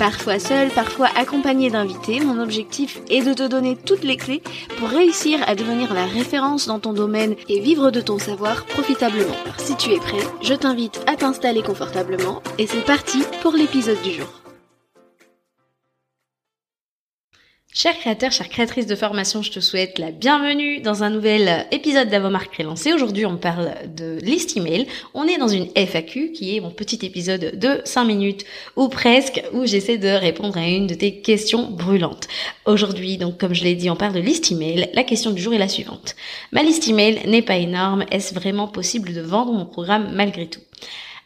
Parfois seul, parfois accompagné d'invités, mon objectif est de te donner toutes les clés pour réussir à devenir la référence dans ton domaine et vivre de ton savoir profitablement. Si tu es prêt, je t'invite à t'installer confortablement et c'est parti pour l'épisode du jour. Chers créateurs, chères créatrices de formation, je te souhaite la bienvenue dans un nouvel épisode d'Avomark Relancé. Aujourd'hui, on parle de liste email. On est dans une FAQ qui est mon petit épisode de 5 minutes ou presque où j'essaie de répondre à une de tes questions brûlantes. Aujourd'hui, donc comme je l'ai dit, on parle de liste email. La question du jour est la suivante. Ma liste email n'est pas énorme. Est-ce vraiment possible de vendre mon programme malgré tout?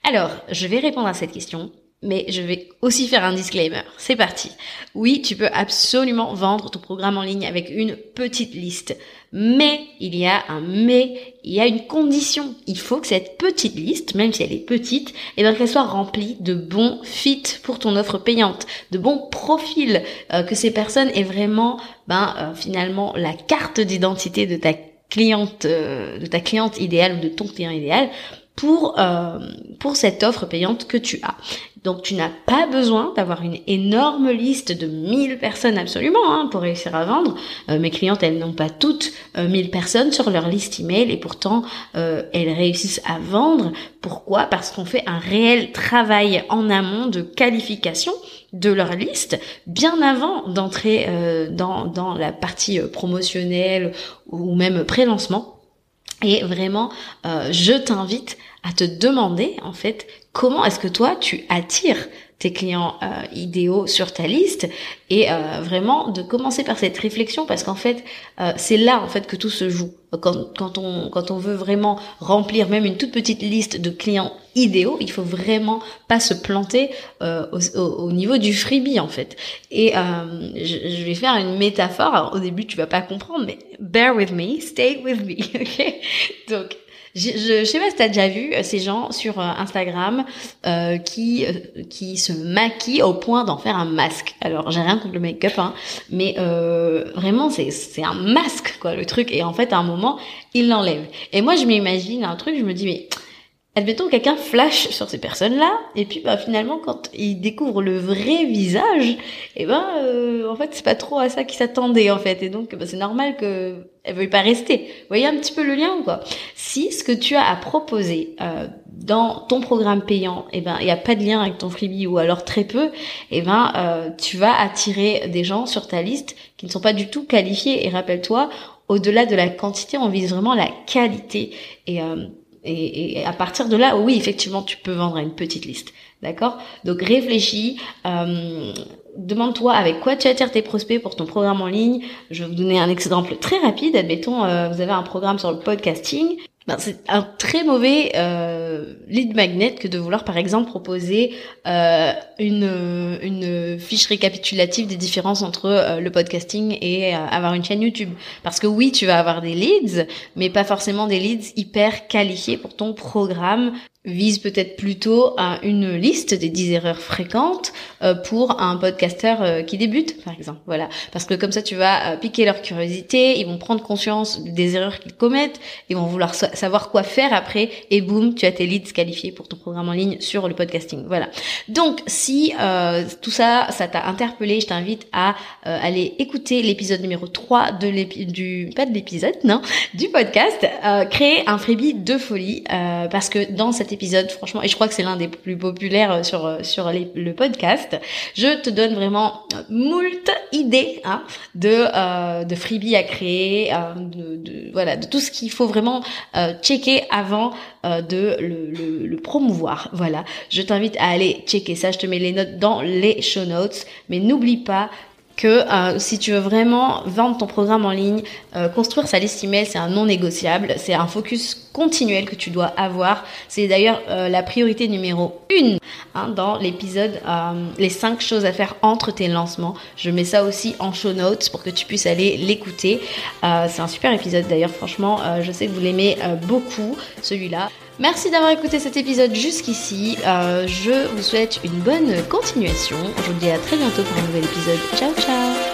Alors, je vais répondre à cette question, mais je vais aussi faire un disclaimer. C'est parti. Oui, tu peux absolument vendre ton programme en ligne avec une petite liste. Mais il y a un mais, il y a une condition. Il faut que cette petite liste, même si elle est petite, et eh ben, qu'elle soit remplie de bons fits pour ton offre payante, de bons profils, euh, que ces personnes aient vraiment, ben, euh, finalement, la carte d'identité de ta cliente, euh, de ta cliente idéale ou de ton client idéal pour euh, pour cette offre payante que tu as. Donc tu n'as pas besoin d'avoir une énorme liste de 1000 personnes absolument hein, pour réussir à vendre. Euh, mes clientes, elles n'ont pas toutes euh, 1000 personnes sur leur liste email et pourtant euh, elles réussissent à vendre. Pourquoi? Parce qu'on fait un réel travail en amont de qualification de leur liste bien avant d'entrer euh, dans, dans la partie promotionnelle ou même pré-lancement et vraiment, euh, je t'invite à te demander en fait comment est-ce que toi tu attires tes clients euh, idéaux sur ta liste et euh, vraiment de commencer par cette réflexion parce qu'en fait euh, c'est là en fait que tout se joue. Quand, quand on quand on veut vraiment remplir même une toute petite liste de clients idéaux il faut vraiment pas se planter euh, au, au, niveau du freebie en fait. Et euh, je, je, vais faire une métaphore. Alors, au début tu vas pas comprendre mais bear with me stay with me ok? Donc je, je, sais pas si t'as déjà vu euh, ces gens sur euh, Euh, qui euh, qui se maquillent au point d'en faire un masque. Alors j'ai rien contre le make-up, hein, mais euh, vraiment c'est c'est un masque quoi le truc. Et en fait à un moment ils l'enlèvent. Et moi je m'imagine un truc, je me dis mais admettons quelqu'un flash sur ces personnes-là, et puis bah finalement quand il découvre le vrai visage, et eh ben euh, en fait c'est pas trop à ça qu'il s'attendait en fait, et donc bah, c'est normal que elle veuille pas rester. Vous voyez un petit peu le lien quoi? Si ce que tu as à proposer euh, dans ton programme payant, et eh ben il y a pas de lien avec ton freebie ou alors très peu, et eh ben euh, tu vas attirer des gens sur ta liste qui ne sont pas du tout qualifiés. Et rappelle-toi, au-delà de la quantité, on vise vraiment la qualité et euh, et, à partir de là, oui, effectivement, tu peux vendre à une petite liste. D'accord? Donc réfléchis, euh, demande-toi avec quoi tu attires tes prospects pour ton programme en ligne. Je vais vous donner un exemple très rapide. Admettons, euh, vous avez un programme sur le podcasting ben, c'est un très mauvais euh, lead magnet que de vouloir par exemple proposer euh, une, une fiche récapitulative des différences entre euh, le podcasting et euh, avoir une chaîne YouTube. Parce que oui, tu vas avoir des leads, mais pas forcément des leads hyper qualifiés pour ton programme vise peut-être plutôt à une liste des 10 erreurs fréquentes euh, pour un podcasteur euh, qui débute, par exemple. Voilà, parce que comme ça, tu vas euh, piquer leur curiosité, ils vont prendre conscience des erreurs qu'ils commettent, ils vont vouloir savoir quoi faire après, et boum, tu as tes leads qualifiés pour ton programme en ligne sur le podcasting. Voilà. Donc, si tout ça, ça t'a interpellé, je t'invite à aller écouter l'épisode numéro 3 de du pas de l'épisode, non, du podcast, créer un freebie de folie, parce que dans cette épisode, franchement, et je crois que c'est l'un des plus populaires euh, sur euh, sur les, le podcast. Je te donne vraiment euh, moult idées hein, de de freebie à créer, de, voilà, de tout ce qu'il faut vraiment checker avant de le, promouvoir. Voilà, je t'invite à aller checker ça. Je te mets les notes dans les show notes, mais n'oublie pas que si tu veux vraiment vendre ton programme en ligne, construire sa liste email, c'est un non négociable, c'est un focus continuel que tu dois avoir. C'est d'ailleurs euh, la priorité numéro une hein, dans l'épisode les 5 choses à faire entre tes lancements. Je mets ça aussi en show notes pour que tu puisses aller l'écouter. c'est un super épisode d'ailleurs, franchement, je sais que vous l'aimez beaucoup celui-là. Merci d'avoir écouté cet épisode jusqu'ici. je vous souhaite une bonne continuation. Je vous dis à très bientôt pour un nouvel épisode. Ciao ciao